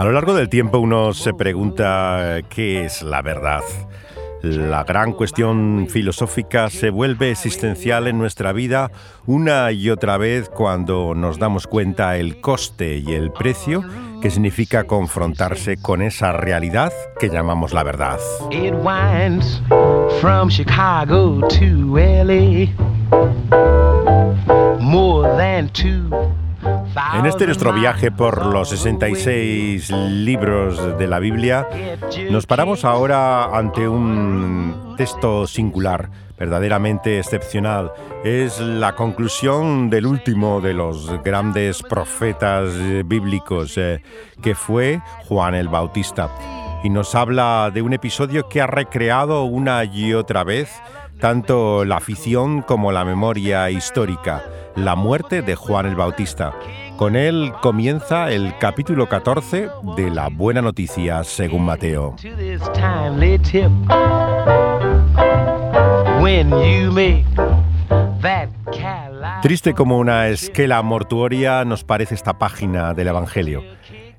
A lo largo del tiempo uno se pregunta qué es la verdad. La gran cuestión filosófica se vuelve existencial en nuestra vida una y otra vez cuando nos damos cuenta el coste y el precio que significa confrontarse con esa realidad que llamamos la verdad. En este nuestro viaje por los 66 libros de la Biblia, nos paramos ahora ante un texto singular, verdaderamente excepcional. Es la conclusión del último de los grandes profetas bíblicos, eh, que fue Juan el Bautista. Y nos habla de un episodio que ha recreado una y otra vez tanto la afición como la memoria histórica, la muerte de Juan el Bautista. Con él comienza el capítulo 14 de la Buena Noticia según Mateo. Triste como una esquela mortuoria nos parece esta página del Evangelio.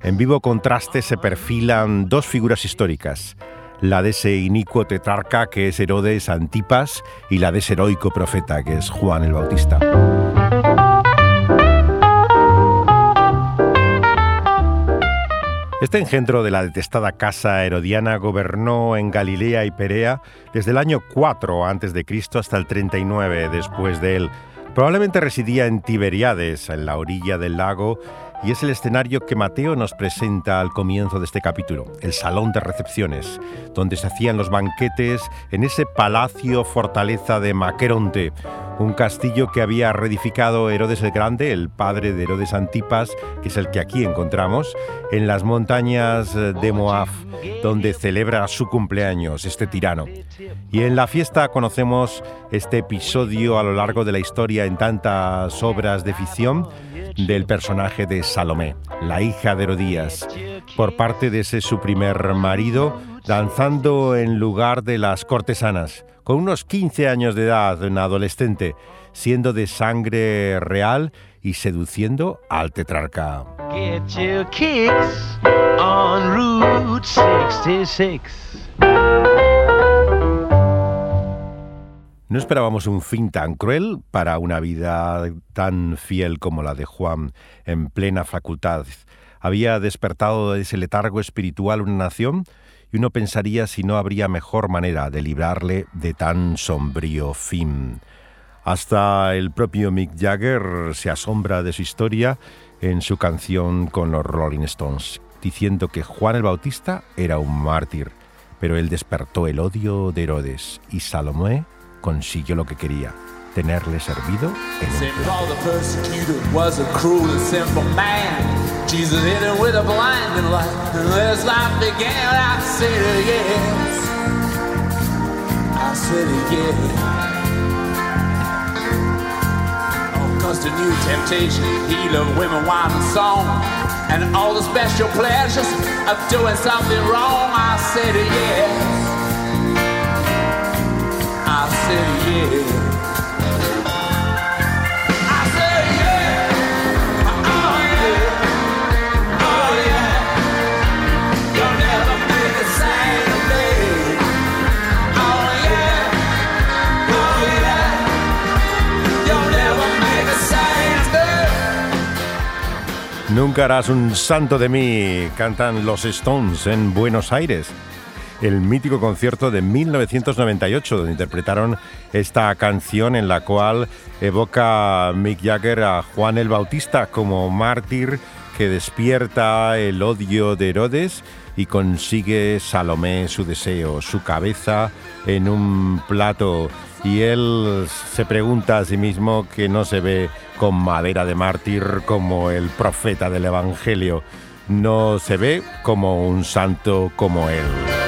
En vivo contraste se perfilan dos figuras históricas, la de ese inicuo tetrarca que es Herodes Antipas y la de ese heroico profeta que es Juan el Bautista. Este engendro de la detestada casa herodiana gobernó en Galilea y Perea desde el año 4 a.C. hasta el 39 después de él. Probablemente residía en Tiberiades, en la orilla del lago, y es el escenario que Mateo nos presenta al comienzo de este capítulo, el salón de recepciones, donde se hacían los banquetes en ese palacio fortaleza de Maqueronte, un castillo que había reedificado Herodes el Grande, el padre de Herodes Antipas, que es el que aquí encontramos, en las montañas de Moab, donde celebra su cumpleaños este tirano. Y en la fiesta conocemos este episodio a lo largo de la historia en tantas obras de ficción, del personaje de Salomé, la hija de Herodías, por parte de ese su primer marido, danzando en lugar de las cortesanas, con unos 15 años de edad, una adolescente, siendo de sangre real y seduciendo al tetrarca. No esperábamos un fin tan cruel para una vida tan fiel como la de Juan, en plena facultad. Había despertado de ese letargo espiritual una nación y uno pensaría si no habría mejor manera de librarle de tan sombrío fin. Hasta el propio Mick Jagger se asombra de su historia en su canción con los Rolling Stones, diciendo que Juan el Bautista era un mártir, pero él despertó el odio de Herodes y Salomé consiguió lo que quería, tenerle servido en un Jesus hit him with a blinding light, and as life began, I said yes. I said yes. Oh, cause the new temptation, he loved women, wine, and song, and all the special pleasures of doing something wrong. I said yes. Nunca harás un santo de mí, cantan los Stones en Buenos Aires el mítico concierto de 1998, donde interpretaron esta canción en la cual evoca Mick Jagger a Juan el Bautista como mártir que despierta el odio de Herodes y consigue Salomé su deseo, su cabeza en un plato. Y él se pregunta a sí mismo que no se ve con madera de mártir como el profeta del Evangelio, no se ve como un santo como él.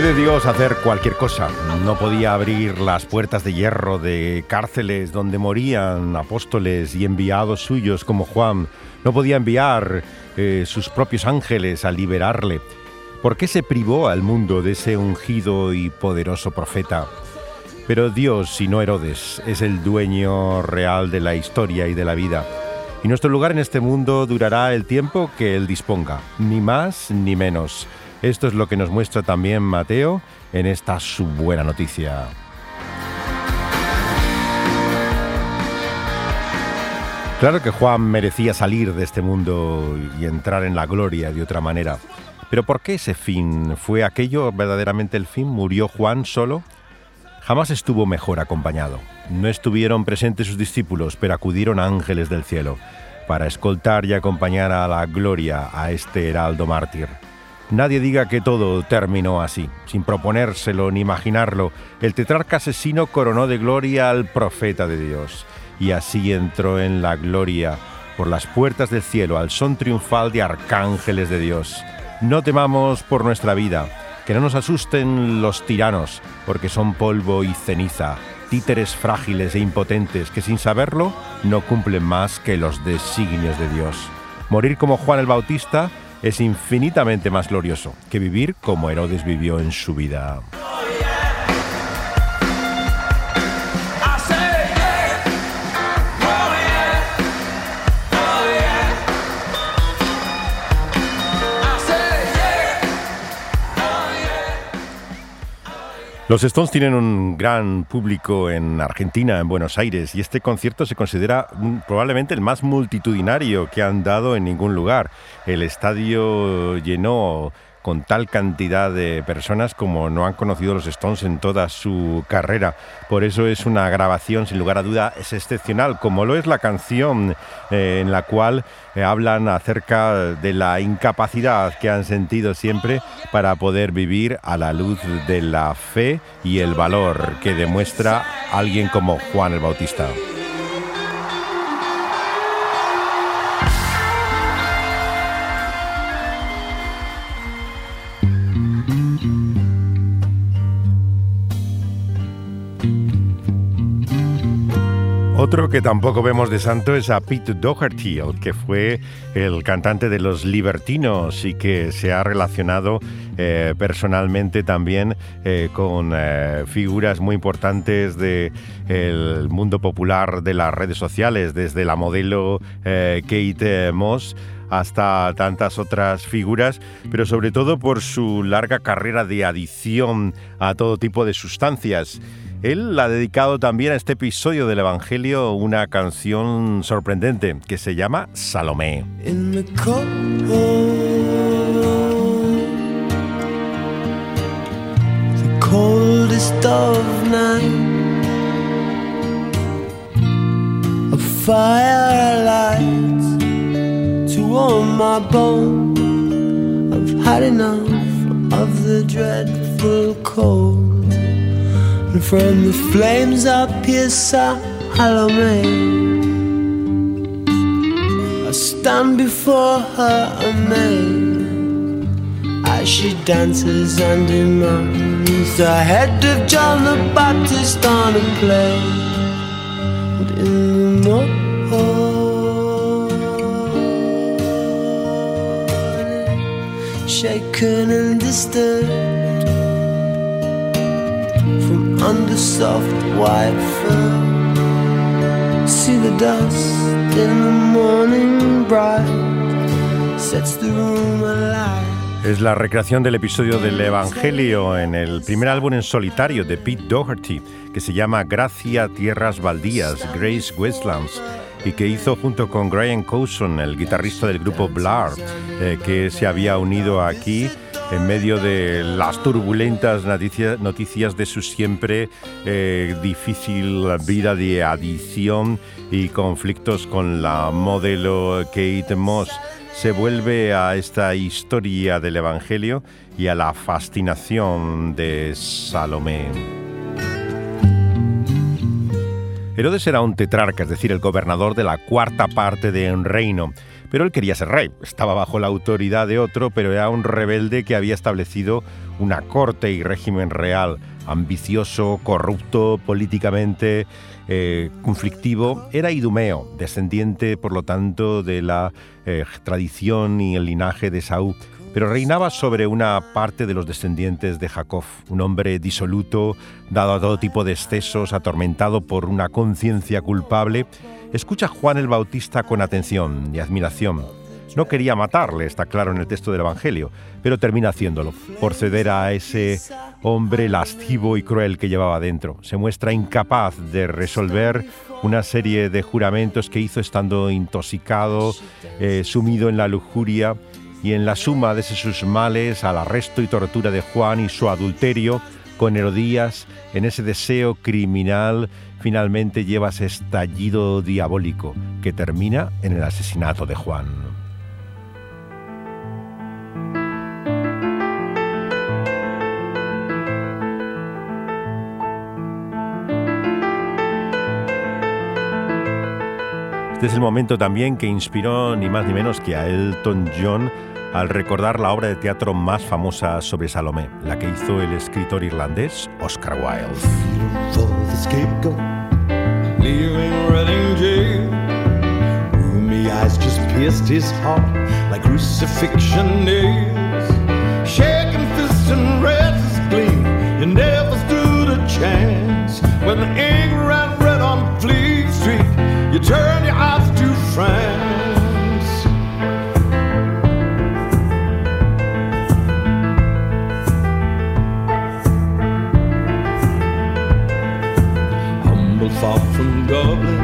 Puede Dios hacer cualquier cosa. No podía abrir las puertas de hierro de cárceles donde morían apóstoles y enviados suyos como Juan. No podía enviar eh, sus propios ángeles a liberarle. ¿Por qué se privó al mundo de ese ungido y poderoso profeta? Pero Dios, y no Herodes, es el dueño real de la historia y de la vida. Y nuestro lugar en este mundo durará el tiempo que Él disponga, ni más ni menos. Esto es lo que nos muestra también Mateo en esta su buena noticia. Claro que Juan merecía salir de este mundo y entrar en la gloria de otra manera. Pero ¿por qué ese fin? ¿Fue aquello verdaderamente el fin? ¿Murió Juan solo? Jamás estuvo mejor acompañado. No estuvieron presentes sus discípulos, pero acudieron ángeles del cielo para escoltar y acompañar a la gloria a este heraldo mártir. Nadie diga que todo terminó así, sin proponérselo ni imaginarlo. El tetrarca asesino coronó de gloria al profeta de Dios, y así entró en la gloria por las puertas del cielo al son triunfal de arcángeles de Dios. No temamos por nuestra vida, que no nos asusten los tiranos, porque son polvo y ceniza, títeres frágiles e impotentes que sin saberlo no cumplen más que los designios de Dios. Morir como Juan el Bautista es infinitamente más glorioso que vivir como Herodes vivió en su vida. Los Stones tienen un gran público en Argentina, en Buenos Aires, y este concierto se considera probablemente el más multitudinario que han dado en ningún lugar. El estadio llenó con tal cantidad de personas como no han conocido los Stones en toda su carrera. Por eso es una grabación, sin lugar a duda, es excepcional, como lo es la canción eh, en la cual eh, hablan acerca de la incapacidad que han sentido siempre para poder vivir a la luz de la fe y el valor que demuestra alguien como Juan el Bautista. Otro que tampoco vemos de santo es a Pete Doherty, que fue el cantante de los Libertinos y que se ha relacionado eh, personalmente también eh, con eh, figuras muy importantes del mundo popular de las redes sociales, desde la modelo Kate Moss hasta tantas otras figuras, pero sobre todo por su larga carrera de adicción a todo tipo de sustancias. Él ha dedicado también a este episodio del Evangelio una canción sorprendente que se llama Salomé. Coldest of night, a firelight to warm my bones. I've had enough of the dreadful cold. And from the flames up here Salome I stand before her amazed As she dances and demands The head of John the Baptist on a plate And in the morning Shaken and disturbed the. Es la recreación del episodio del Evangelio en el primer álbum en solitario de Pete Doherty, que se llama Gracia Tierras Baldías, Grace Westlands, y que hizo junto con Brian Coulson, el guitarrista del grupo Blur, eh, que se había unido aquí en medio de las turbulentas noticias, de su siempre eh, difícil vida de adicción y conflictos con la modelo Kate Moss. Se vuelve a esta historia del Evangelio y a la fascinación de Salomé. Herodes era un tetrarca, es decir, el gobernador de la cuarta parte de un reino. Pero él quería ser rey, estaba bajo la autoridad de otro, pero era un rebelde que había establecido una corte y régimen real, ambicioso, corrupto políticamente, eh, conflictivo. Era Idumeo, descendiente, por lo tanto, de la eh, tradición y el linaje de Saúl pero reinaba sobre una parte de los descendientes de Jacob, un hombre disoluto, dado a todo tipo de excesos, atormentado por una conciencia culpable. Escucha a Juan el Bautista con atención y admiración. No quería matarle, está claro en el texto del Evangelio, pero termina haciéndolo, por ceder a ese hombre lascivo y cruel que llevaba dentro. Se muestra incapaz de resolver una serie de juramentos que hizo estando intoxicado, eh, sumido en la lujuria, y en la suma de sus males al arresto y tortura de Juan y su adulterio con Herodías, en ese deseo criminal, finalmente lleva ese estallido diabólico que termina en el asesinato de Juan. Este es el momento también que inspiró ni más ni menos que a Elton John al recordar la obra de teatro más famosa sobre Salomé, la que hizo el escritor irlandés Oscar Wilde. Far from Dublin,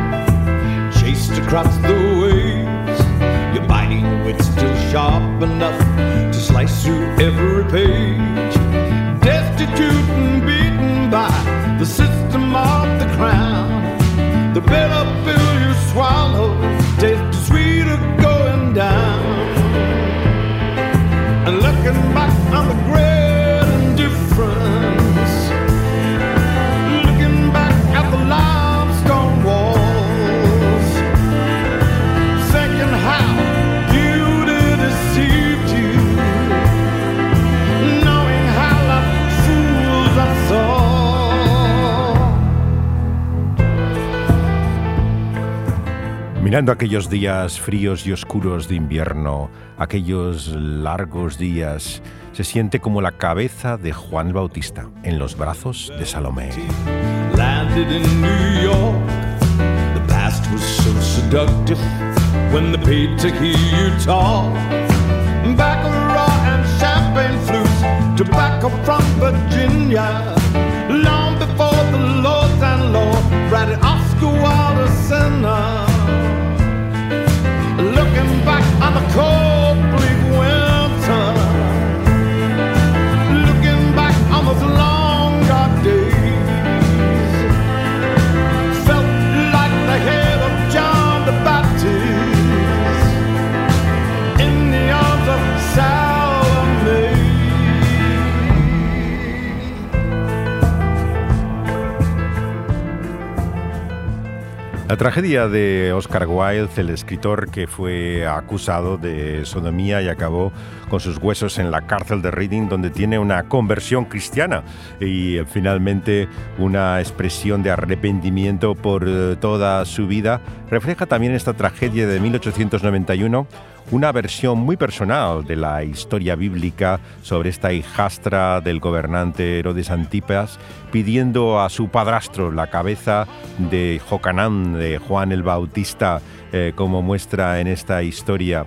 chased across the waves. Your biting wit still sharp enough to slice through every page. Destitute and beaten by the system of the crown. Mirando aquellos días fríos y oscuros de invierno, aquellos largos días, se siente como la cabeza de Juan Bautista en los brazos de Salomé. And champagne tobacco from Virginia. La tragedia de Oscar Wilde, el escritor que fue acusado de sodomía y acabó con sus huesos en la cárcel de Reading, donde tiene una conversión cristiana y finalmente una expresión de arrepentimiento por eh, toda su vida, refleja también esta tragedia de 1891 una versión muy personal de la historia bíblica sobre esta hijastra del gobernante Herodes Antipas, pidiendo a su padrastro la cabeza de Jocanán, de Juan el Bautista, eh, como muestra en esta historia.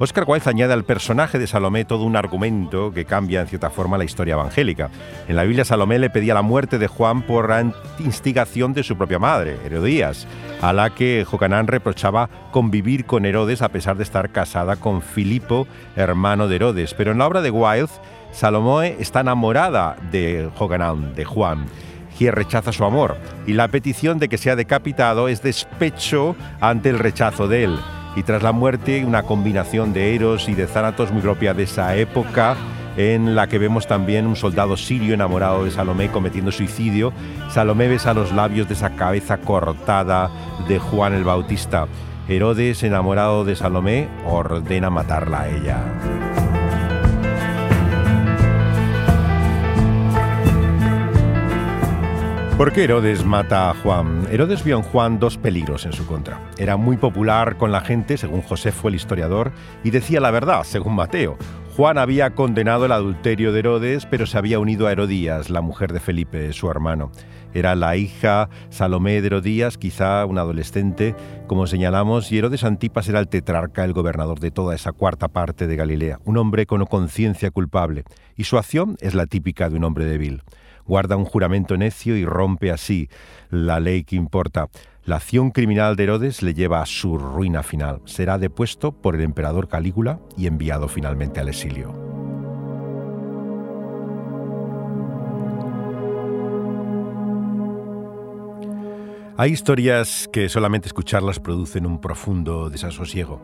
Oscar Wilde añade al personaje de Salomé todo un argumento que cambia en cierta forma la historia evangélica. En la Biblia Salomé le pedía la muerte de Juan por instigación de su propia madre, Herodías, a la que Jocanán reprochaba convivir con Herodes a pesar de estar casada con Filipo, hermano de Herodes. Pero en la obra de Wilde, Salomé está enamorada de Jocanán, de Juan quien rechaza su amor, y la petición de que sea decapitado es despecho ante el rechazo de él y tras la muerte una combinación de Eros y de Zánatos muy propia de esa época en la que vemos también un soldado sirio enamorado de Salomé cometiendo suicidio. Salomé besa los labios de esa cabeza cortada de Juan el Bautista. Herodes, enamorado de Salomé, ordena matarla a ella. ¿Por qué Herodes mata a Juan? Herodes vio en Juan dos peligros en su contra. Era muy popular con la gente, según José fue el historiador, y decía la verdad, según Mateo. Juan había condenado el adulterio de Herodes, pero se había unido a Herodías, la mujer de Felipe, su hermano. Era la hija Salomé de Herodías, quizá una adolescente, como señalamos, y Herodes Antipas era el tetrarca, el gobernador de toda esa cuarta parte de Galilea, un hombre con conciencia culpable, y su acción es la típica de un hombre débil guarda un juramento necio y rompe así la ley que importa. La acción criminal de Herodes le lleva a su ruina final. Será depuesto por el emperador Calígula y enviado finalmente al exilio. Hay historias que solamente escucharlas producen un profundo desasosiego.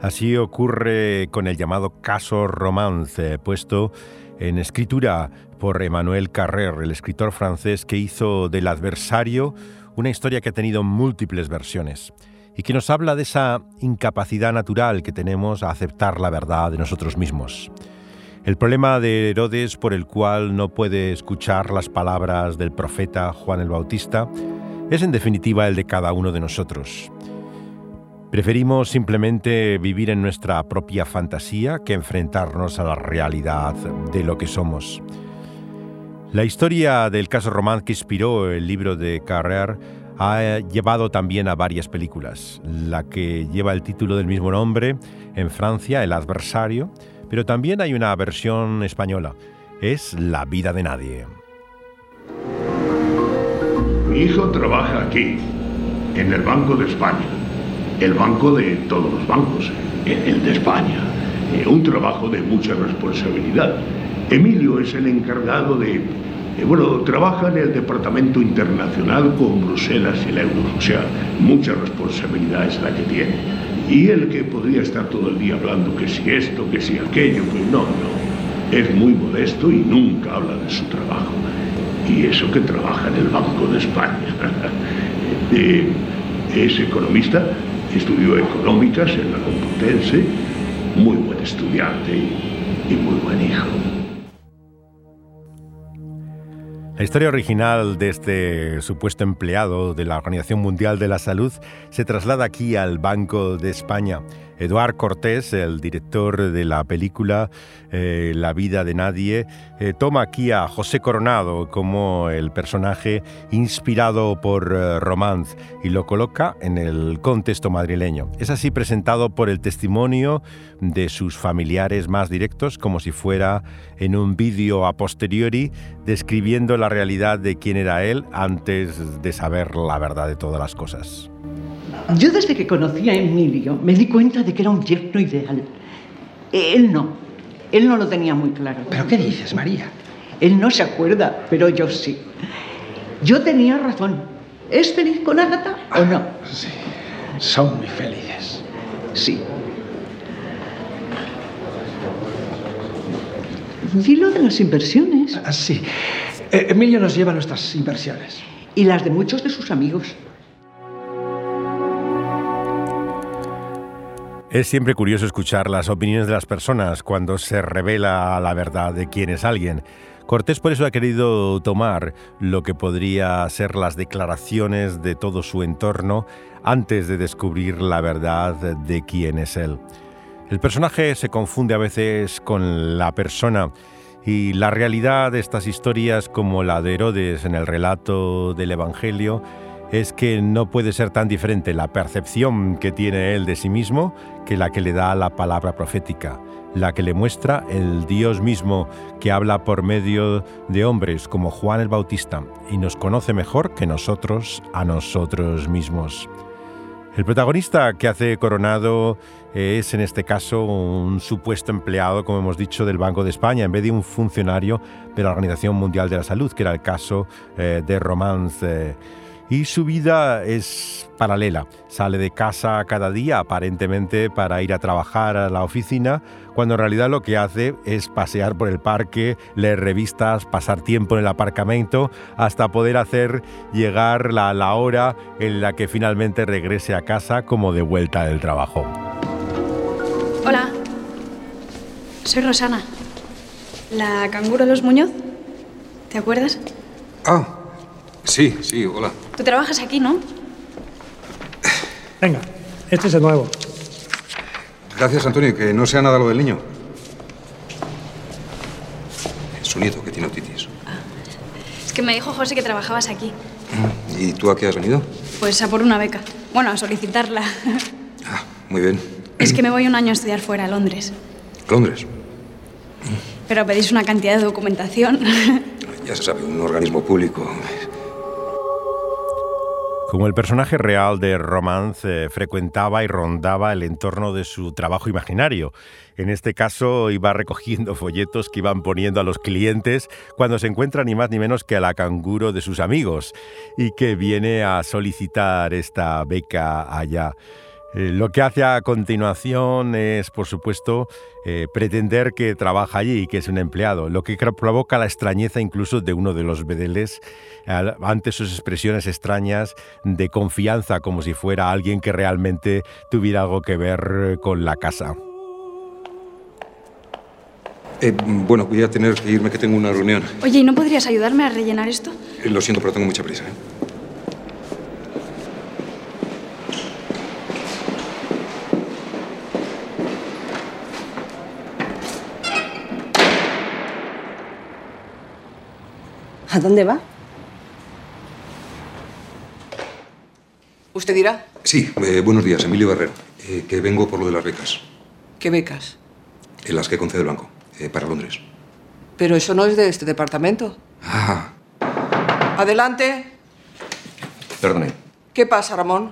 Así ocurre con el llamado caso Romance, puesto en escritura por Emmanuel Carrer, el escritor francés que hizo del adversario una historia que ha tenido múltiples versiones y que nos habla de esa incapacidad natural que tenemos a aceptar la verdad de nosotros mismos. El problema de Herodes por el cual no puede escuchar las palabras del profeta Juan el Bautista es en definitiva el de cada uno de nosotros. Preferimos simplemente vivir en nuestra propia fantasía que enfrentarnos a la realidad de lo que somos. La historia del caso Román que inspiró el libro de Carrer ha llevado también a varias películas. La que lleva el título del mismo nombre en Francia, El adversario, pero también hay una versión española. Es La vida de nadie. Mi hijo trabaja aquí, en el Banco de España el banco de todos los bancos, el de España. Eh, un trabajo de mucha responsabilidad. Emilio es el encargado de, eh, bueno, trabaja en el departamento internacional con Bruselas y el euro, o sea, mucha responsabilidad es la que tiene. Y el que podría estar todo el día hablando que si esto, que si aquello, que no, no. Es muy modesto y nunca habla de su trabajo. Y eso que trabaja en el Banco de España. Eh, es economista, Estudió económicas en la Complutense, muy buen estudiante y, muy buen hijo. La historia original de este supuesto empleado de la Organización Mundial de la Salud se traslada aquí al Banco de España. Eduard Cortés, el director de la película eh, La vida de nadie, eh, toma aquí a José Coronado como el personaje inspirado por eh, Romance y lo coloca en el contexto madrileño. Es así presentado por el testimonio de sus familiares más directos como si fuera en un vídeo a posteriori describiendo la realidad de quién era él antes de saber la verdad de todas las cosas. Yo desde que conocí a Emilio me di cuenta de que era un yerno ideal. Él no. Él no lo tenía muy claro. ¿Pero qué dices, María? Él no se acuerda, pero yo sí. Yo tenía razón. ¿Es feliz con Ágata o no? Sí. Son muy felices. Sí. Dilo de las inversiones. Ah, sí. Eh, Emilio nos lleva nuestras inversiones. Y las de muchos de sus amigos. Es siempre curioso escuchar las opiniones de las personas cuando se revela la verdad de quién es alguien. Cortés por eso ha querido tomar lo que podría ser las declaraciones de todo su entorno antes de descubrir la verdad de quién es él. El personaje se confunde a veces con la persona y la realidad de estas historias como la de Herodes en el relato del Evangelio es que no puede ser tan diferente la percepción que tiene él de sí mismo que la que le da la palabra profética, la que le muestra el Dios mismo que habla por medio de hombres como Juan el Bautista y nos conoce mejor que nosotros a nosotros mismos. El protagonista que hace Coronado es en este caso un supuesto empleado, como hemos dicho, del Banco de España, en vez de un funcionario de la Organización Mundial de la Salud, que era el caso eh, de Romance. Y su vida es paralela. Sale de casa cada día aparentemente para ir a trabajar a la oficina, cuando en realidad lo que hace es pasear por el parque, leer revistas, pasar tiempo en el aparcamiento, hasta poder hacer llegar la, la hora en la que finalmente regrese a casa como de vuelta del trabajo. Hola, soy Rosana, la canguro de los Muñoz. ¿Te acuerdas? Ah, sí, sí, hola. Tú trabajas aquí, ¿no? Venga, este es el nuevo. Gracias, Antonio, que no sea nada lo del niño. Es su nieto que tiene otitis. Es que me dijo José que trabajabas aquí. ¿Y tú a qué has venido? Pues a por una beca. Bueno, a solicitarla. Ah, muy bien. es que me voy un año a estudiar fuera, a Londres. Londres. Pero pedís una cantidad de documentación. Ya se sabe, un organismo público. Como el personaje real de Romance eh, frecuentaba y rondaba el entorno de su trabajo imaginario. En este caso iba recogiendo folletos que iban poniendo a los clientes cuando se encuentra ni más ni menos que a la canguro de sus amigos y que viene a solicitar esta beca allá. Eh, lo que hace a continuación es, por supuesto, eh, pretender que trabaja allí y que es un empleado, lo que provoca la extrañeza incluso de uno de los bedeles ante sus expresiones extrañas de confianza, como si fuera alguien que realmente tuviera algo que ver con la casa. Eh, bueno, voy a tener que irme, que tengo una reunión. Oye, ¿y no podrías ayudarme a rellenar esto? Eh, Lo siento, pero tengo mucha prisa. ¿A dónde va? ¿Usted dirá? Sí, eh, buenos días, Emilio Barrero. Eh, que vengo por lo de las becas, ¿Qué becas? en las que concede el banco, eh, para Londres. Pero eso no es de este departamento. Ah, Adelante. Perdone, ¿Qué pasa, Ramón?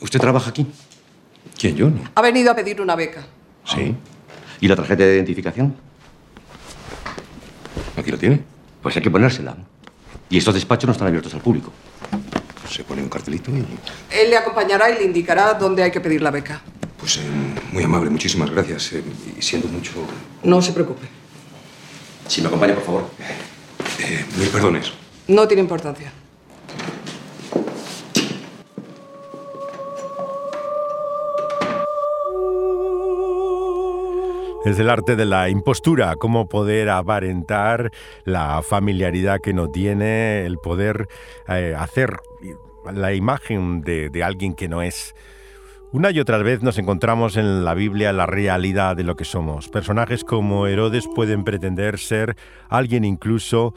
¿usted trabaja aquí? ¿quién yo? No. Ha venido a pedir una beca. Sí. ¿Y la tarjeta de identificación? Aquí la tiene. Pues hay que ponérsela. Y estos despachos no están abiertos al público. Se pone un cartelito y... Él le acompañará y le indicará dónde hay que pedir la beca. Pues eh, muy amable, muchísimas gracias. eh, y siendo mucho... No se preocupe. Si me acompaña, por favor. eh, mil perdones. No tiene importancia. Es el arte de la impostura, cómo poder aparentar la familiaridad que no tiene, el poder eh, hacer la imagen de, de alguien que no es. Una y otra vez nos encontramos en la Biblia la realidad de lo que somos. Personajes como Herodes pueden pretender ser alguien incluso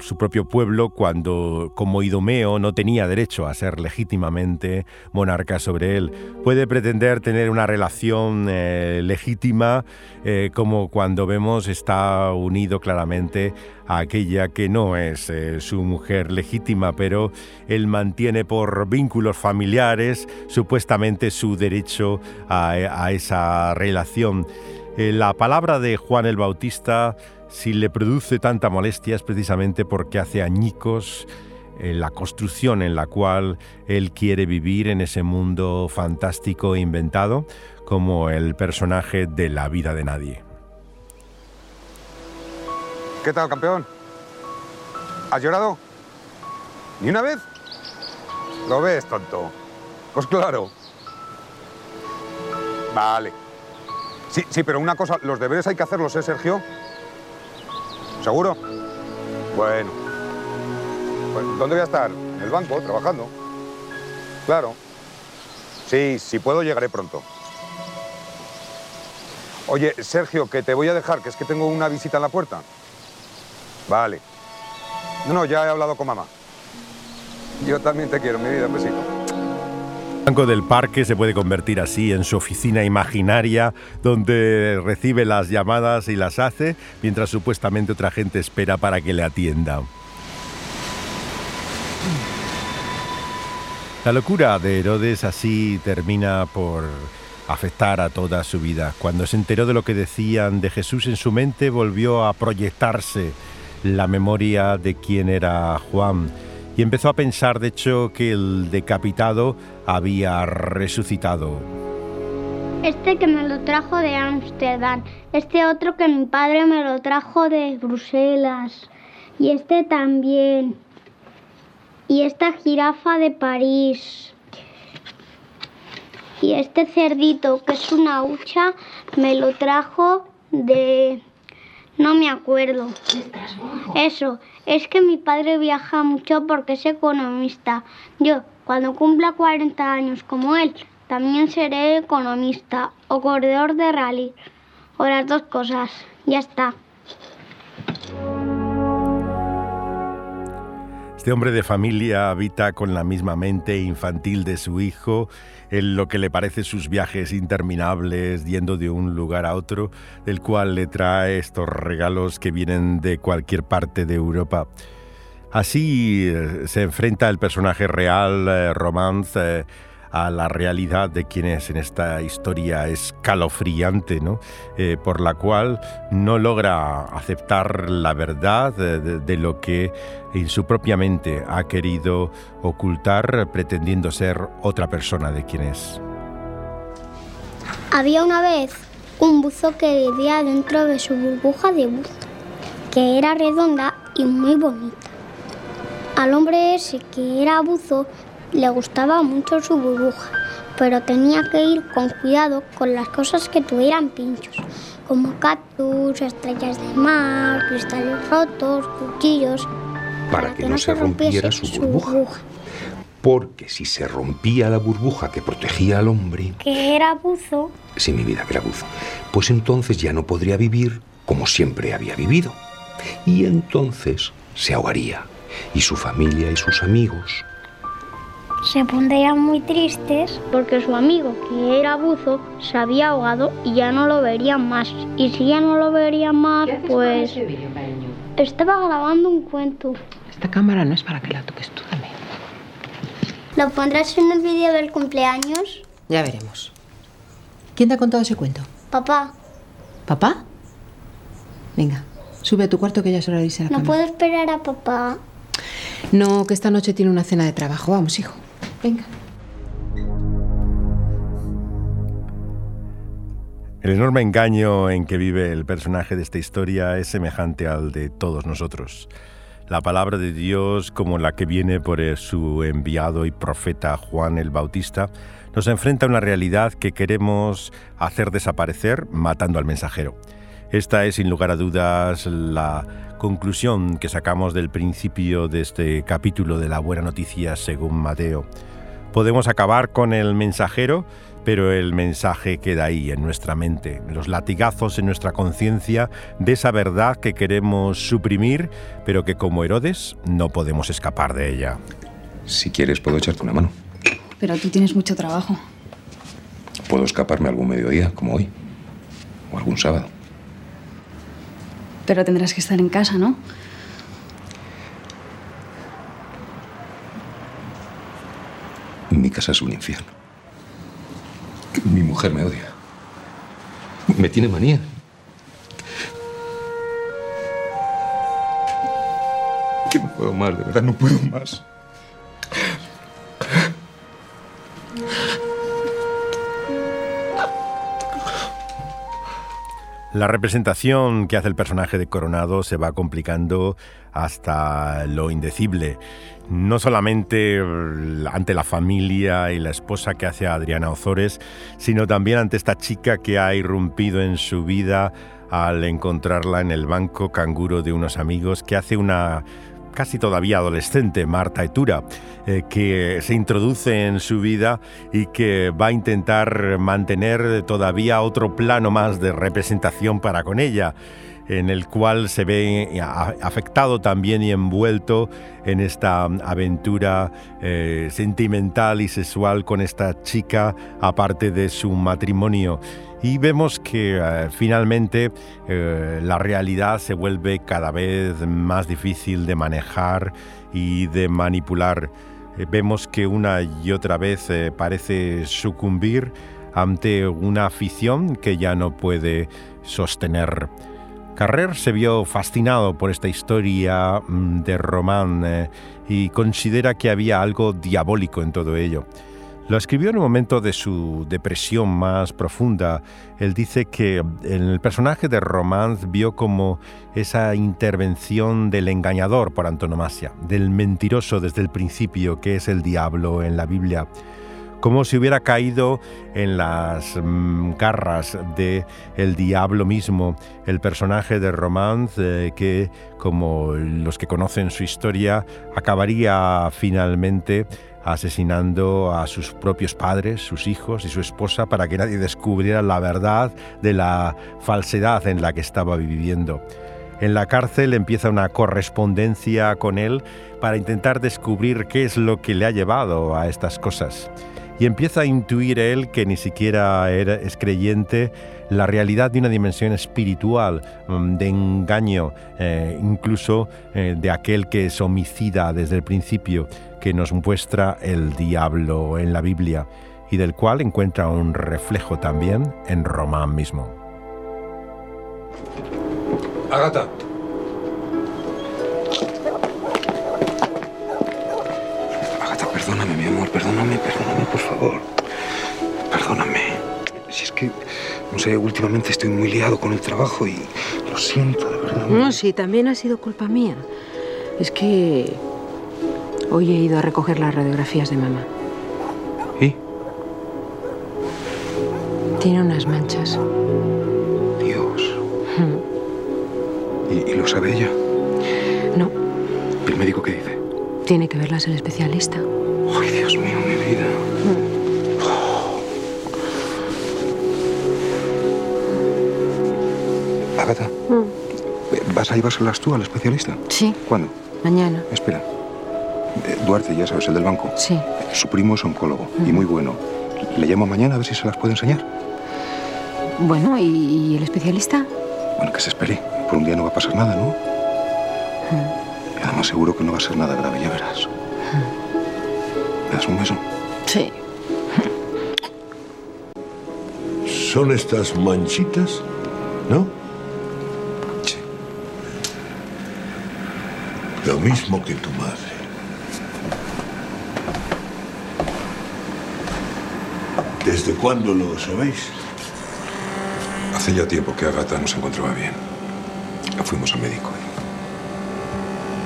su propio pueblo cuando, como Idomeo, no tenía derecho a ser legítimamente monarca sobre él. Puede pretender tener una relación eh, legítima, eh, como cuando vemos está unido claramente a aquella que no es eh, su mujer legítima, pero él mantiene por vínculos familiares supuestamente su derecho a, esa relación. La palabra de Juan el Bautista si le produce tanta molestia es precisamente porque hace añicos eh, la construcción en la cual él quiere vivir en ese mundo fantástico e inventado como el personaje de la vida de nadie. ¿Qué tal, campeón? ¿Has llorado? ¿Ni una vez? ¿Lo ves, tonto? Pues claro. Vale. Sí, sí, pero una cosa, los deberes hay que hacerlos, ¿eh, Sergio? ¿Seguro? Bueno. ¿Dónde voy a estar? En el banco, trabajando. Claro. Sí, si puedo llegaré pronto. Oye, Sergio, que te voy a dejar, que es que tengo una visita en la puerta. Vale. No, no, ya he hablado con mamá. Yo también te quiero, mi vida. Un besito. Banco del parque se puede convertir así en su oficina imaginaria donde recibe las llamadas y las hace mientras supuestamente otra gente espera para que le atienda. La locura de Herodes así termina por afectar a toda su vida. Cuando se enteró de lo que decían de Jesús en su mente, volvió a proyectarse la memoria de quién era Juan y empezó a pensar, de hecho, que el decapitado había resucitado. Este que me lo trajo de Ámsterdam, este otro que mi padre me lo trajo de Bruselas y este también. Y esta jirafa de París. Y este cerdito que es una hucha me lo trajo de... No me acuerdo. Eso, es que mi padre viaja mucho porque es economista. Yo, cuando cumpla 40 años como él, también seré economista o corredor de rally. O las dos cosas. Ya está. Este hombre de familia habita con la misma mente infantil de su hijo, en lo que le parece sus viajes interminables yendo de un lugar a otro, del cual le trae estos regalos que vienen de cualquier parte de Europa. Así eh, se enfrenta el personaje real, eh, Romance, eh, a la realidad de quien es en esta historia escalofriante, ¿no? Eh, por la cual no logra aceptar la verdad de, lo que en su propia mente ha querido ocultar pretendiendo ser otra persona de quien es. Había una vez un buzo que vivía dentro de su burbuja de buzo, que era redonda y muy bonita. Al hombre ese que era buzo le gustaba mucho su burbuja, pero tenía que ir con cuidado con las cosas que tuvieran pinchos, como cactus, estrellas de mar, cristales rotos, cuchillos. Para, que, no se rompiera su burbuja. Porque si se rompía la burbuja que protegía al hombre... Que era buzo. Sí, mi vida, que era buzo. Pues entonces ya no podría vivir como siempre había vivido. Y entonces se ahogaría. Y su familia y sus amigos se pondrían muy tristes porque su amigo, que era buzo, se había ahogado y ya no lo verían más. Y si ya no lo verían más, pues... Estaba grabando un cuento. Esta cámara no es para que la toques tú también. ¿Lo pondrás en el vídeo del cumpleaños? Ya veremos. ¿Quién te ha contado ese cuento? Papá. ¿Papá? Venga, sube a tu cuarto que ya es hora de irse a la No puedo esperar a papá. No, que esta noche tiene una cena de trabajo. Vamos, hijo. Venga. El enorme engaño en que vive el personaje de esta historia es semejante al de todos nosotros. La palabra de Dios, como la que viene por su enviado y profeta Juan el Bautista, nos enfrenta a una realidad que queremos hacer desaparecer matando al mensajero. Esta es, sin lugar a dudas, la conclusión que sacamos del principio de este capítulo de la buena noticia según Mateo. Podemos acabar con el mensajero, pero el mensaje queda ahí en nuestra mente, los latigazos en nuestra conciencia de esa verdad que queremos suprimir, pero que como Herodes no podemos escapar de ella. Si quieres, puedo echarte una mano. Pero tú tienes mucho trabajo. Puedo escaparme algún mediodía, como hoy. O algún sábado. Pero tendrás que estar en casa, ¿no? Mi casa es un infierno. Mi mujer me odia. Me tiene manía. Que no puedo más, de verdad, no puedo más. La representación que hace el personaje de Coronado se va complicando hasta lo indecible. No solamente ante la familia y la esposa que hace Adriana Ozores, sino también ante esta chica que ha irrumpido en su vida al encontrarla en el banco canguro de unos amigos, que hace una casi todavía adolescente, Marta Etura, eh, que se introduce en su vida y que va a intentar mantener todavía otro plano más de representación para con ella en el cual se ve afectado también y envuelto en esta aventura eh, sentimental y sexual con esta chica, aparte de su matrimonio. Y vemos que eh, finalmente eh, la realidad se vuelve cada vez más difícil de manejar y de manipular. vemos que una y otra vez parece sucumbir ante una afición que ya no puede sostener Carrer se vio fascinado por esta historia mm, de Román eh, y considera que había algo diabólico en todo ello. Lo escribió en un momento de su depresión más profunda. Él dice que en el personaje de Román vio como esa intervención del engañador por antonomasia, del mentiroso desde el principio, que es el diablo en la Biblia como si hubiera caído en las mm, garras de el diablo mismo, el personaje de Romance que, como los que conocen su historia, acabaría finalmente asesinando a sus propios padres, sus hijos y su esposa para que nadie descubriera la verdad de la falsedad en la que estaba viviendo. En la cárcel empieza una correspondencia con él para intentar descubrir qué es lo que le ha llevado a estas cosas y empieza a intuir él que ni siquiera es creyente la realidad de una dimensión espiritual, mm, de engaño, eh, incluso eh, de aquel que es homicida desde el principio, que nos muestra el diablo en la Biblia y del cual encuentra un reflejo también en Román mismo. Agata, Perdóname, mi amor, perdóname, perdóname, por favor. Perdóname. Si es que, no sé, últimamente estoy muy liado con el trabajo y lo siento, de verdad. No, sí, también ha sido culpa mía. Es que hoy he ido a recoger las radiografías de mamá. ¿Y? Tiene unas manchas. Dios. ¿Y, ¿Y, lo sabe ella? No. ¿Y el médico qué dice? Tiene que verlas el especialista. Ay, Dios mío, mi vida. Agatha, ¿vas a llevárselas tú al especialista? Sí. ¿Cuándo? Mañana. Espera. Eh, Duarte, ya sabes, el del banco. Sí. Su primo es oncólogo y muy bueno. Le llamo mañana a ver si se las puede enseñar. Bueno, ¿y, y el especialista? Bueno, que se espere. Por un día no va a pasar nada, ¿no? Además seguro que no va a ser nada grave, ya verás. ¿Me das un beso? Sí. ¿Son estas manchitas? ¿No? Sí. Lo mismo que tu madre. ¿Desde cuándo lo sabéis? Hace ya tiempo que Agatha no se encontraba bien. Fuimos al médico.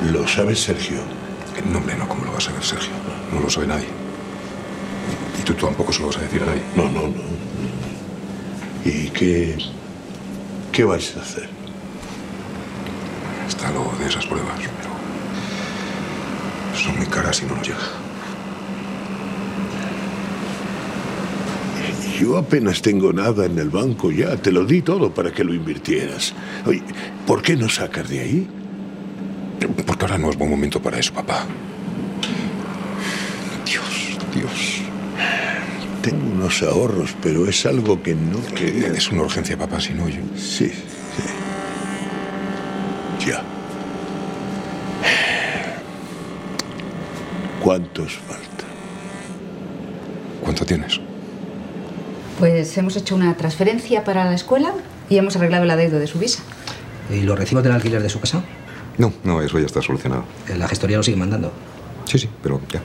¿Lo sabe Sergio? No, hombre, no, ¿cómo lo va a saber Sergio? No lo sabe nadie. Y tú tampoco se lo vas a decir a nadie. No, no, no. ¿Y qué. qué vais a hacer? Está lo de esas pruebas, pero. son muy caras y no nos llega. Yo apenas tengo nada en el banco ya. Te lo di todo para que lo invirtieras. Oye, ¿por qué no sacas de ahí? No es buen momento para eso, papá. Dios, Dios. Tengo unos ahorros, pero es algo que no quería. Es una urgencia, papá, si no yo. Sí, sí. Ya. ¿Cuántos falta? ¿Cuánto tienes? Pues hemos hecho una transferencia para la escuela y hemos arreglado el adeudo de su visa. ¿Y los recibos del alquiler de su casa? No, no, eso ya está solucionado. La gestoría lo sigue mandando. Sí, sí, pero ya.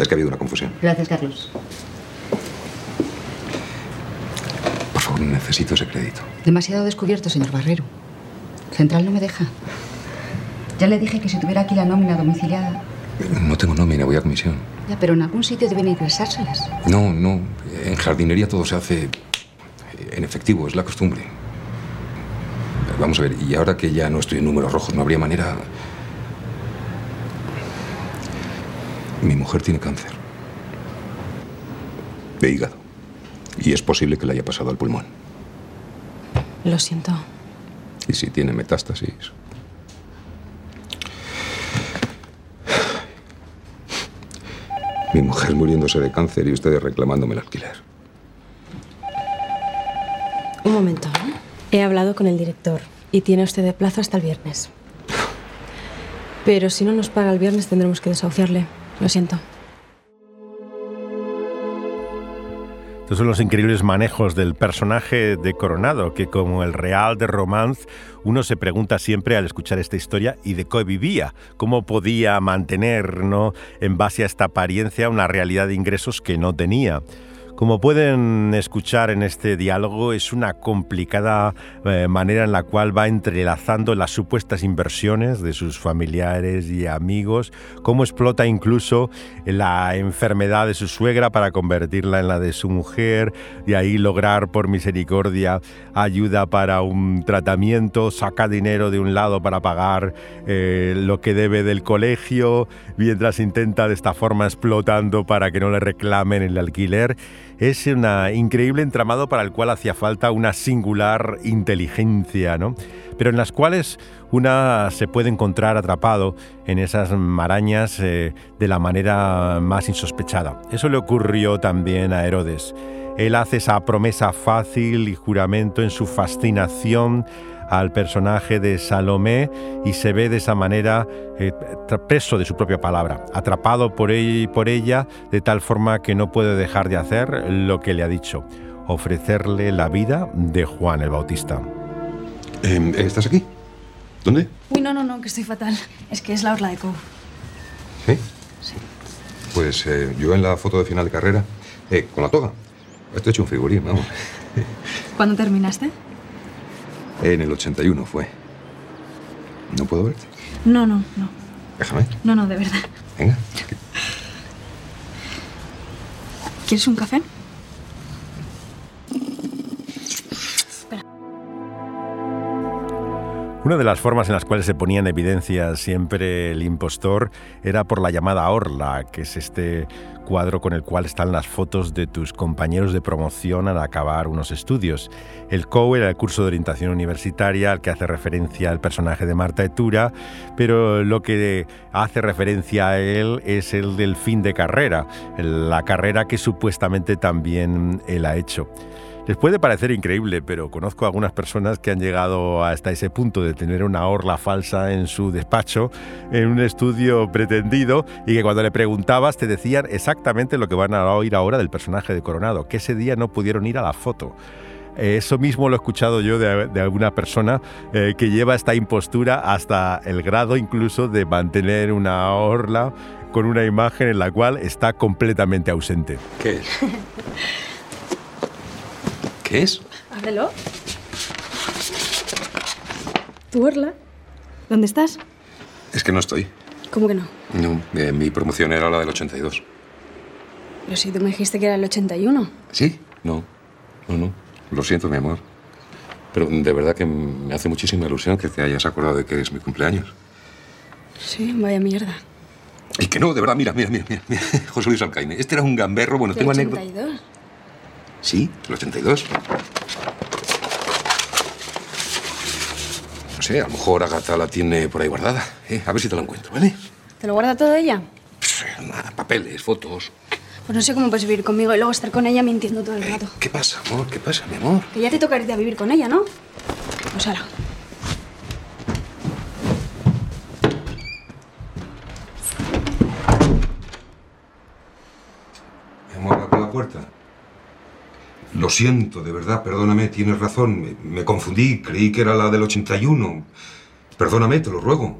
Es que ha habido una confusión. Gracias, Carlos. Por favor, necesito ese crédito. Demasiado descubierto, señor Barrero. Central no me deja. Ya le dije que si tuviera aquí la nómina domiciliada. No tengo nómina, voy a comisión. Ya, pero en algún sitio deben ingresárselas. No, no. En jardinería todo se hace en efectivo, es la costumbre. Vamos a ver, y ahora que ya no estoy en números rojos, no habría manera. Mi mujer tiene cáncer. De hígado. Y es posible que le haya pasado al pulmón. Lo siento. Y si tiene metástasis. Mi mujer muriéndose de cáncer y ustedes reclamándome el alquiler. Un momento. He hablado con el director y tiene usted de plazo hasta el viernes. Pero si no nos paga el viernes tendremos que desahuciarle. Lo siento. Estos son los increíbles manejos del personaje de Coronado, que como el real de Romance, uno se pregunta siempre al escuchar esta historia y de qué vivía, cómo podía mantener, ¿no? en base a esta apariencia, una realidad de ingresos que no tenía. Como pueden escuchar en este diálogo, es una complicada eh, manera en la cual va entrelazando las supuestas inversiones de sus familiares y amigos, cómo explota incluso la enfermedad de su suegra para convertirla en la de su mujer, y ahí lograr por misericordia ayuda para un tratamiento, saca dinero de un lado para pagar eh, lo que debe del colegio, mientras intenta de esta forma explotando para que no le reclamen el alquiler es un increíble entramado para el cual hacía falta una singular inteligencia, ¿no? pero en las cuales una se puede encontrar atrapado en esas marañas eh, de la manera más insospechada. Eso le ocurrió también a Herodes. Él hace esa promesa fácil y juramento en su fascinación al personaje de Salomé y se ve de esa manera eh, preso de su propia palabra, atrapado por ella, por ella de tal forma que no puede dejar de hacer lo que le ha dicho, ofrecerle la vida de Juan el Bautista. Em, ¿Estás aquí? ¿Dónde? Uy, no, no, no, que estoy fatal. Es que es la orla de Cove. ¿Sí? Sí. Pues eh, yo en la foto de final de carrera, eh, con la toga. Estoy hecho un figurín, vamos. ¿Cuándo terminaste? En el 81 fue. ¿No puedo verte? No, no, no. Déjame. No, no, de verdad. Venga. ¿Quieres un café? Una de las formas en las cuales se ponía en evidencia siempre el impostor era por la llamada orla, que es este cuadro con el cual están las fotos de tus compañeros de promoción al acabar unos estudios. El COU era el curso de orientación universitaria al que hace referencia el personaje de Marta Etura, pero lo que hace referencia a él es el del fin de carrera, la carrera que supuestamente también él ha hecho. Les puede parecer increíble, pero conozco a algunas personas que han llegado hasta ese punto de tener una orla falsa en su despacho, en un estudio pretendido, y que cuando le preguntabas te decían exactamente lo que van a oír ahora del personaje de Coronado, que ese día no pudieron ir a la foto. Eso mismo lo he escuchado yo de, alguna persona eh, que lleva esta impostura hasta el grado incluso de mantener una orla con una imagen en la cual está completamente ausente. ¿Qué es? ¿Qué es? Ábrelo. ¿Tu orla? ¿Dónde estás? Es que no estoy. ¿Cómo que no? No, eh, mi promoción era la del 82. Pero si tú me dijiste que era el 81. ¿Sí? No, no, no. Lo siento, mi amor. Pero de verdad que me hace muchísima ilusión que te hayas acordado de que es mi cumpleaños. Sí, vaya mierda. Y que no, de verdad, mira, mira, mira, mira. José Luis Alcaine. Este era un gamberro, bueno, tengo anécdota. 82. Sí, el 82. No sé, a lo mejor Agatha la tiene por ahí guardada. ¿eh? A ver si te la encuentro, ¿vale? ¿Te lo guarda todo ella? Pff, nada, papeles, fotos. Pues no sé cómo puedes vivir conmigo y luego estar con ella mintiendo todo el rato. ¿Qué pasa, amor? ¿Qué pasa, mi amor? Que ya te toca irte a vivir con ella, ¿no? Pues ahora. Mi amor, abre la puerta. Lo siento, de verdad, perdóname, tienes razón. Me, confundí, creí que era la del 81. Perdóname, te lo ruego.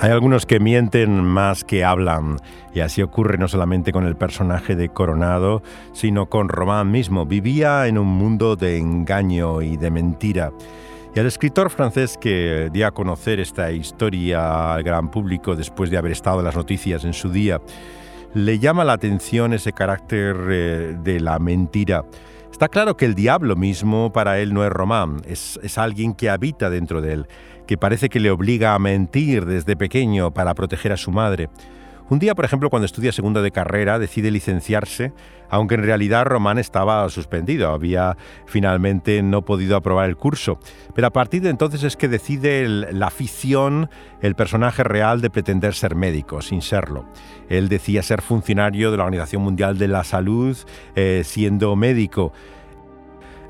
Hay algunos que mienten más que hablan, y así ocurre no solamente con el personaje de Coronado, sino con Román mismo. Vivía en un mundo de engaño y de mentira. Y al escritor francés que dio a conocer esta historia al gran público después de haber estado en las noticias en su día, le llama la atención ese carácter eh, de la mentira. Está claro que el diablo mismo para él no es Román, es, es alguien que habita dentro de él que parece que le obliga a mentir desde pequeño para proteger a su madre. Un día, por ejemplo, cuando estudia segunda de carrera, decide licenciarse, aunque en realidad Román estaba suspendido, había finalmente no podido aprobar el curso. Pero a partir de entonces es que decide la afición, el personaje real de pretender ser médico, sin serlo. Él decía ser funcionario de la Organización Mundial de la Salud, eh, siendo médico.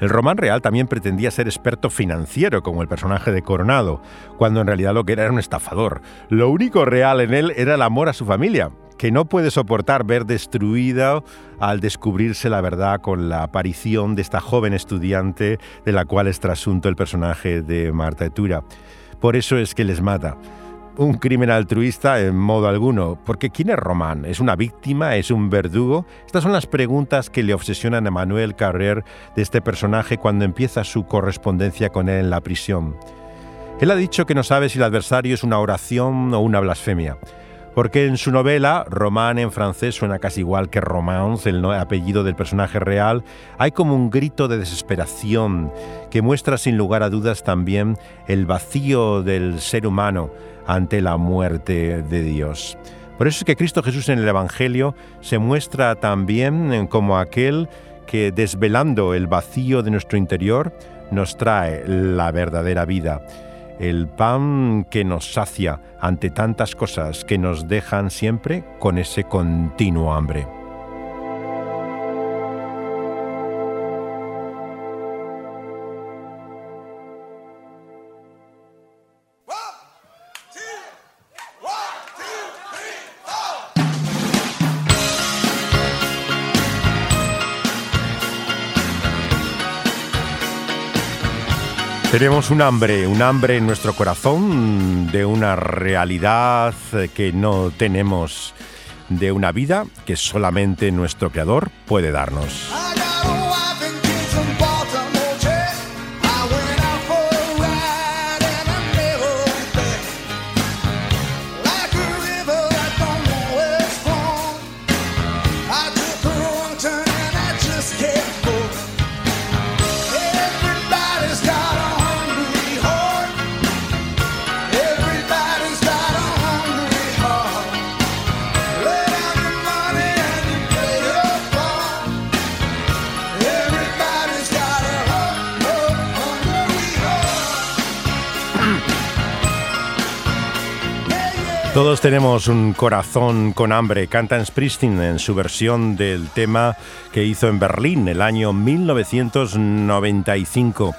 El román real también pretendía ser experto financiero, como el personaje de Coronado, cuando en realidad lo que era era un estafador. Lo único real en él era el amor a su familia, que no puede soportar ver destruida al descubrirse la verdad con la aparición de esta joven estudiante de la cual es trasunto el personaje de Marta Etura. Por eso es que les mata. Un crimen altruista en modo alguno, porque ¿quién es Román? ¿Es una víctima? ¿Es un verdugo? Estas son las preguntas que le obsesionan a Manuel Carrer de este personaje cuando empieza su correspondencia con él en la prisión. Él ha dicho que no sabe si el adversario es una oración o una blasfemia porque en su novela, Román en francés suena casi igual que Romance, el apellido del personaje real, hay como un grito de desesperación que muestra sin lugar a dudas también el vacío del ser humano ante la muerte de Dios. Por eso es que Cristo Jesús en el Evangelio se muestra también como aquel que desvelando el vacío de nuestro interior nos trae la verdadera vida el pan que nos sacia ante tantas cosas que nos dejan siempre con ese continuo hambre. Tenemos un hambre, un hambre en nuestro corazón de una realidad que no tenemos, de una vida que solamente nuestro Creador puede darnos. Todos tenemos un corazón con hambre, canta Springsteen en su versión del tema que hizo en Berlín el año 1995.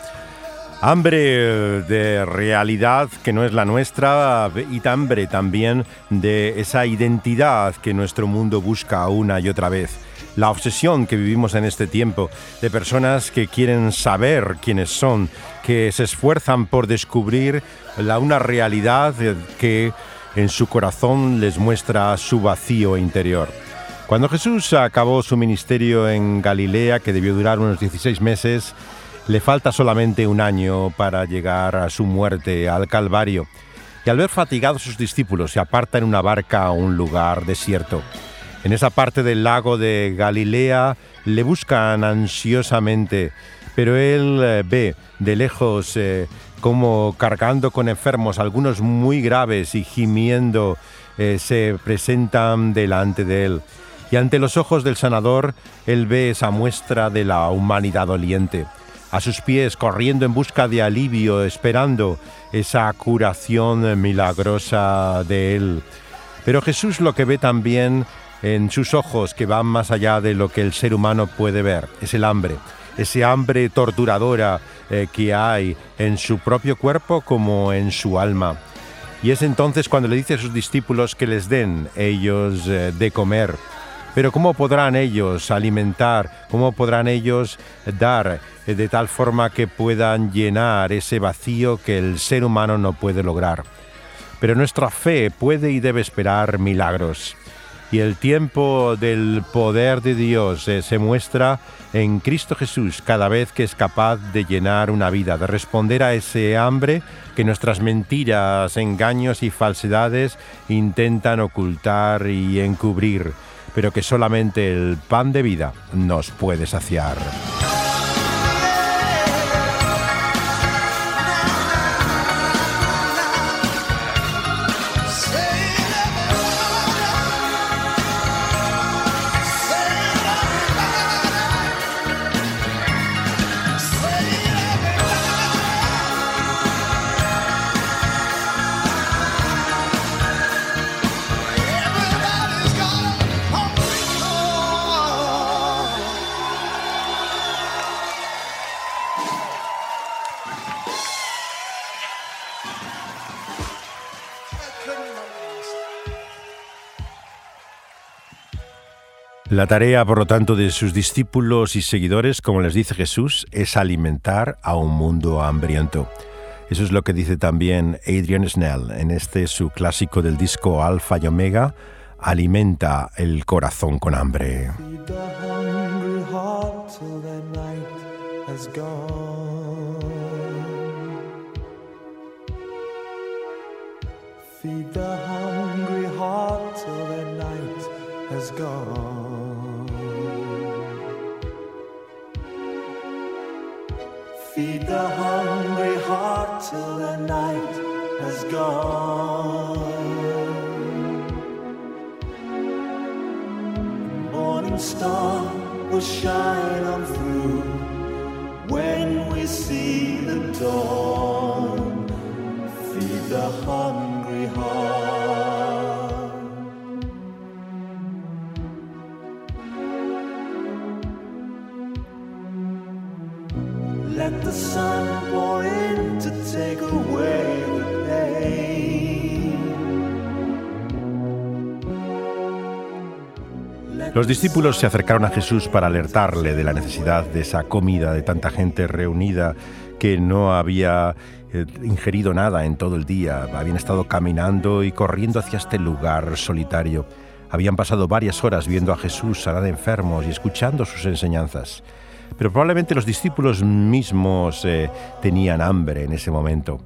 Hambre de realidad que no es la nuestra y hambre también de esa identidad que nuestro mundo busca una y otra vez. La obsesión que vivimos en este tiempo de personas que quieren saber quiénes son, que se esfuerzan por descubrir la, una realidad que en su corazón les muestra su vacío interior. Cuando Jesús acabó su ministerio en Galilea, que debió durar unos 16 meses, le falta solamente un año para llegar a su muerte al Calvario. Y al ver fatigados sus discípulos, se aparta en una barca a un lugar desierto. En esa parte del lago de Galilea le buscan ansiosamente, pero él eh, ve de lejos eh, como cargando con enfermos, algunos muy graves y gimiendo, eh, se presentan delante de él. Y ante los ojos del sanador, él ve esa muestra de la humanidad doliente. A sus pies, corriendo en busca de alivio, esperando esa curación milagrosa de él. Pero Jesús lo que ve también en sus ojos, que van más allá de lo que el ser humano puede ver, es el hambre ese hambre torturadora eh, que hay en su propio cuerpo como en su alma. Y es entonces cuando le dice a sus discípulos que les den ellos eh, de comer. Pero ¿cómo podrán ellos alimentar? ¿Cómo podrán ellos dar eh, de tal forma que puedan llenar ese vacío que el ser humano no puede lograr? Pero nuestra fe puede y debe esperar milagros y el tiempo del poder de Dios eh, se muestra en Cristo Jesús cada vez que es capaz de llenar una vida, de responder a ese hambre que nuestras mentiras, engaños y falsedades intentan ocultar y encubrir, pero que solamente el pan de vida nos puede saciar. La tarea, por lo tanto, de sus discípulos y seguidores, como les dice Jesús, es alimentar a un mundo hambriento. Eso es lo que dice también Adrian Snell en este su clásico del disco Alfa y Omega, Alimenta el corazón con hambre. Feed the hungry heart till the night has gone. Feed the hungry heart till the night has gone. Morning star will shine on through when we see the dawn. Feed the hungry heart. Let the sun pour in to take away the pain. Los discípulos se acercaron a Jesús para alertarle de la necesidad de esa comida de tanta gente reunida que no había eh, ingerido nada en todo el día. Habían estado caminando y corriendo hacia este lugar solitario. Habían pasado varias horas viendo a Jesús sanar enfermos y escuchando sus enseñanzas. Pero probablemente los discípulos mismos eh, tenían hambre en ese momento.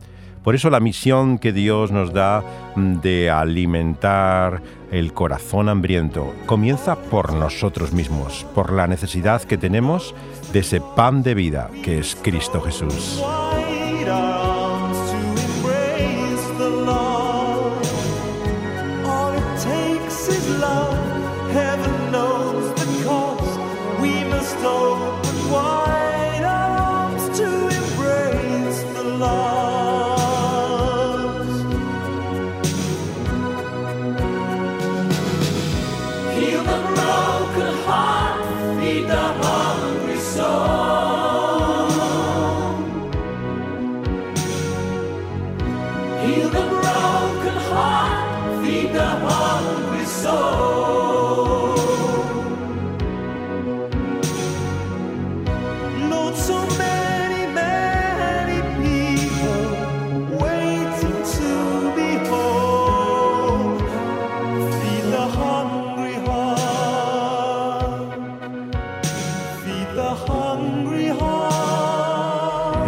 Por eso la misión que Dios nos da mm, de alimentar el corazón hambriento comienza por nosotros mismos, por la necesidad que tenemos de ese pan de vida que es Cristo Jesús.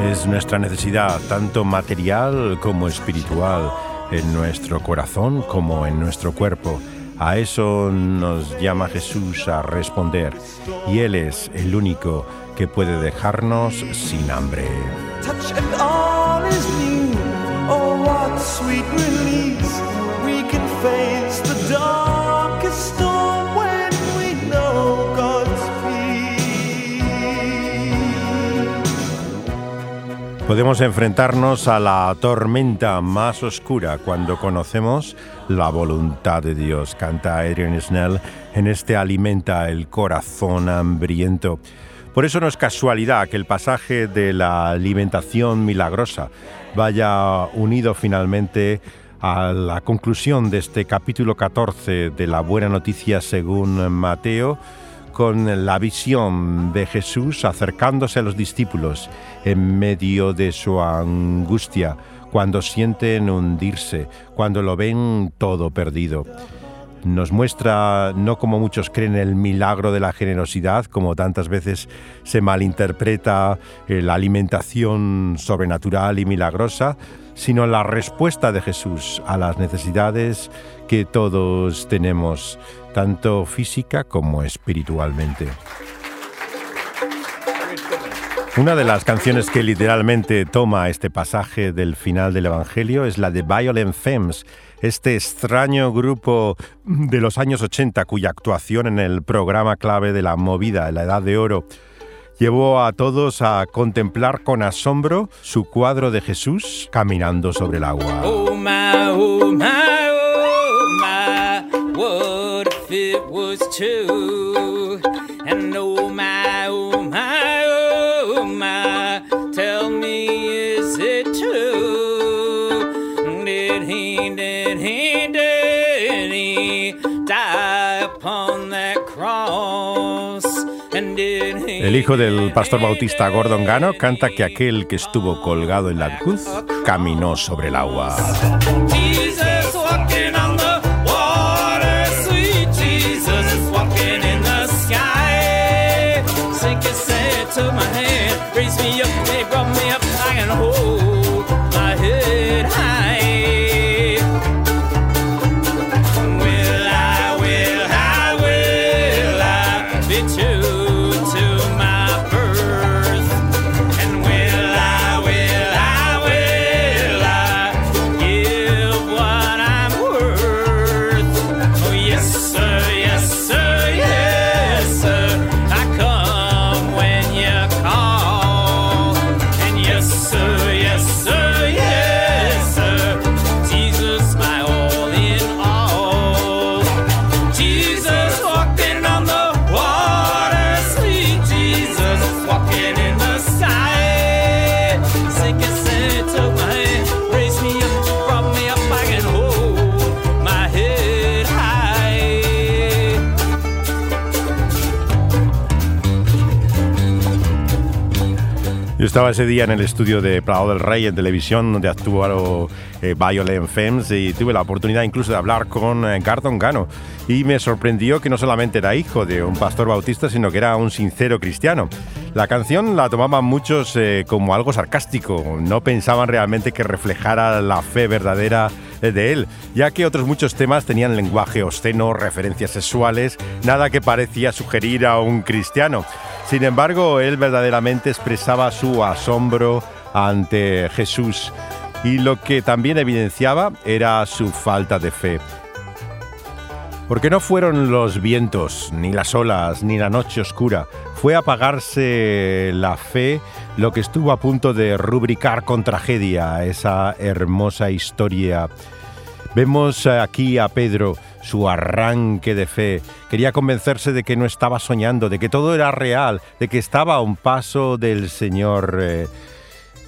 Es nuestra necesidad, tanto material como espiritual, en nuestro corazón como en nuestro cuerpo. A eso nos llama Jesús a responder. Y Él es el único que puede dejarnos sin hambre. Podemos enfrentarnos a la tormenta más oscura cuando conocemos la voluntad de Dios, canta Adrian Snell en este Alimenta el corazón hambriento. Por eso no es casualidad que el pasaje de la alimentación milagrosa vaya unido finalmente a la conclusión de este capítulo 14 de la Buena Noticia según Mateo, con la visión de Jesús acercándose a los discípulos en medio de su angustia, cuando sienten hundirse, cuando lo ven todo perdido. Nos muestra, no como muchos creen, el milagro de la generosidad, como tantas veces se malinterpreta eh, la alimentación sobrenatural y milagrosa, sino la respuesta de Jesús a las necesidades que todos tenemos, tanto física como espiritualmente. Una de las canciones que literalmente toma este pasaje del final del Evangelio es la de Violent Femmes, este extraño grupo de los años 80 cuya actuación en el programa clave de la movida, la Edad de Oro, llevó a todos a contemplar con asombro su cuadro de Jesús caminando sobre el agua. It was true? And oh my, oh my, oh my, tell me is it true? Did he, did he, did he die upon that cross? cross. And did he El hijo del pastor bautista Gordon Gano canta que aquel que estuvo colgado en la cruz caminó sobre el agua. Jesus Yo estaba ese día en el estudio de Prado del Rey en televisión, donde actuaron eh, Violent Femmes, y tuve la oportunidad incluso de hablar con eh, Gardon Gano. Y me sorprendió que no solamente era hijo de un pastor bautista, sino que era un sincero cristiano. La canción la tomaban muchos eh, como algo sarcástico, no pensaban realmente que reflejara la fe verdadera de él, ya que otros muchos temas tenían lenguaje obsceno, referencias sexuales, nada que parecía sugerir a un cristiano. Sin embargo, él verdaderamente expresaba su asombro ante Jesús y lo que también evidenciaba era su falta de fe. Porque no fueron los vientos, ni las olas, ni la noche oscura. Fue apagarse la fe lo que estuvo a punto de rubricar con tragedia esa hermosa historia. Vemos aquí a Pedro, su arranque de fe. Quería convencerse de que no estaba soñando, de que todo era real, de que estaba a un paso del Señor. eh,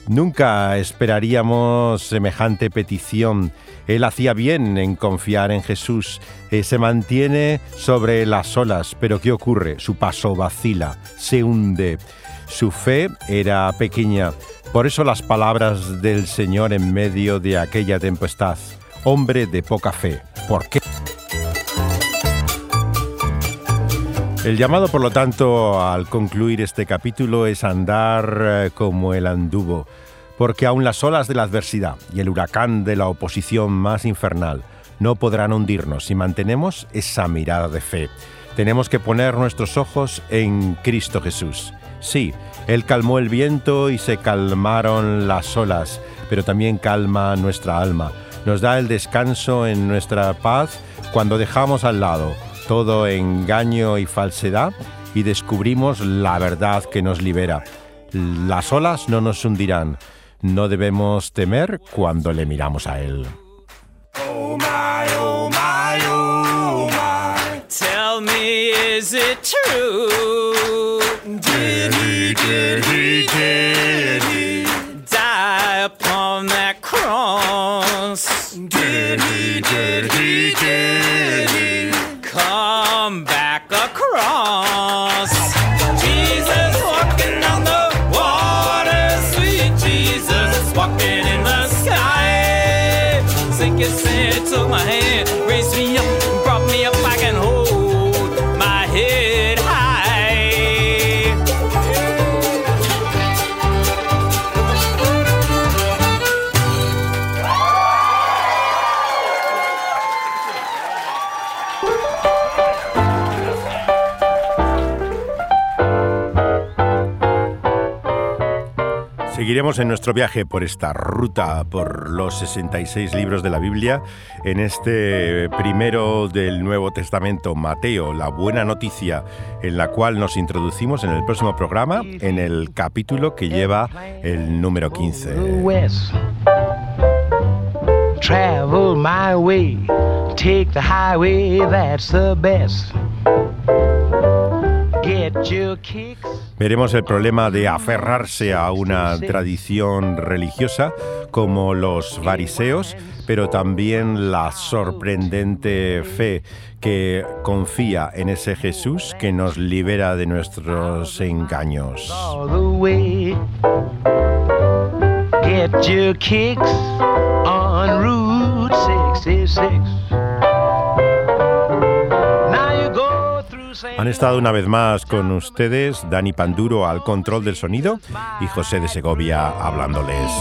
Nunca esperaríamos semejante petición. Él hacía bien en confiar en Jesús. Eh, se mantiene sobre las olas, pero ¿qué ocurre? Su paso vacila, se hunde. Su fe era pequeña. Por eso las palabras del Señor en medio de aquella tempestad. Hombre de poca fe. ¿Por qué? El llamado, por lo tanto, al concluir este capítulo es andar eh, como el anduvo, porque aun las olas de la adversidad y el huracán de la oposición más infernal no podrán hundirnos si mantenemos esa mirada de fe. Tenemos que poner nuestros ojos en Cristo Jesús. Sí, Él calmó el viento y se calmaron las olas, pero también calma nuestra alma. Nos da el descanso en nuestra paz cuando dejamos al lado todo engaño y falsedad y descubrimos la verdad que nos libera. Las olas no nos hundirán. No debemos temer cuando le miramos a Él. Oh my, oh my, oh my. Tell me, is it true? Did he, did he, did he die upon that cross? Did he, did he, did he come back across? Seguiremos en nuestro viaje por esta ruta, por los 66 libros de la Biblia, en este primero del Nuevo Testamento, Mateo, la buena noticia, en la cual nos introducimos en el próximo programa, en el capítulo que lleva el número 15. west. Travel my way, take the highway, that's the best. Veremos el problema de aferrarse a una tradición religiosa como los fariseos, pero también la sorprendente fe que confía en ese Jesús que nos libera de nuestros engaños. Get your kicks on Route 66. Han estado una vez más con ustedes Dani Panduro al control del sonido y José de Segovia hablándoles.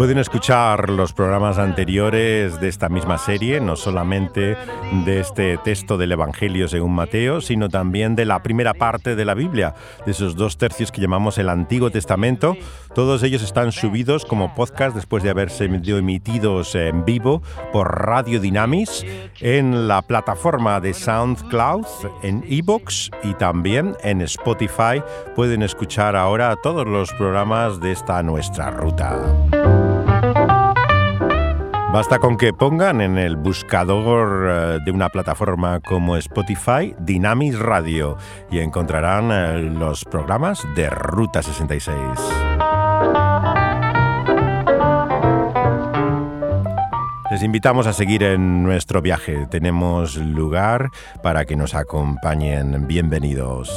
Pueden escuchar los programas anteriores de esta misma serie, no solamente de este texto del Evangelio según Mateo, sino también de la primera parte de la Biblia, de esos dos tercios que llamamos el Antiguo Testamento. Todos ellos están subidos como podcast después de haberse emitidos en vivo por Radio Dynamis en la plataforma de SoundCloud, en ebooks y también en Spotify. Pueden escuchar ahora todos los programas de esta nuestra ruta. Basta con que pongan en el buscador eh, de una plataforma como Spotify Dynamis Radio y encontrarán eh, los programas de Ruta 66. Les invitamos a seguir en nuestro viaje. Tenemos lugar para que nos acompañen. Bienvenidos.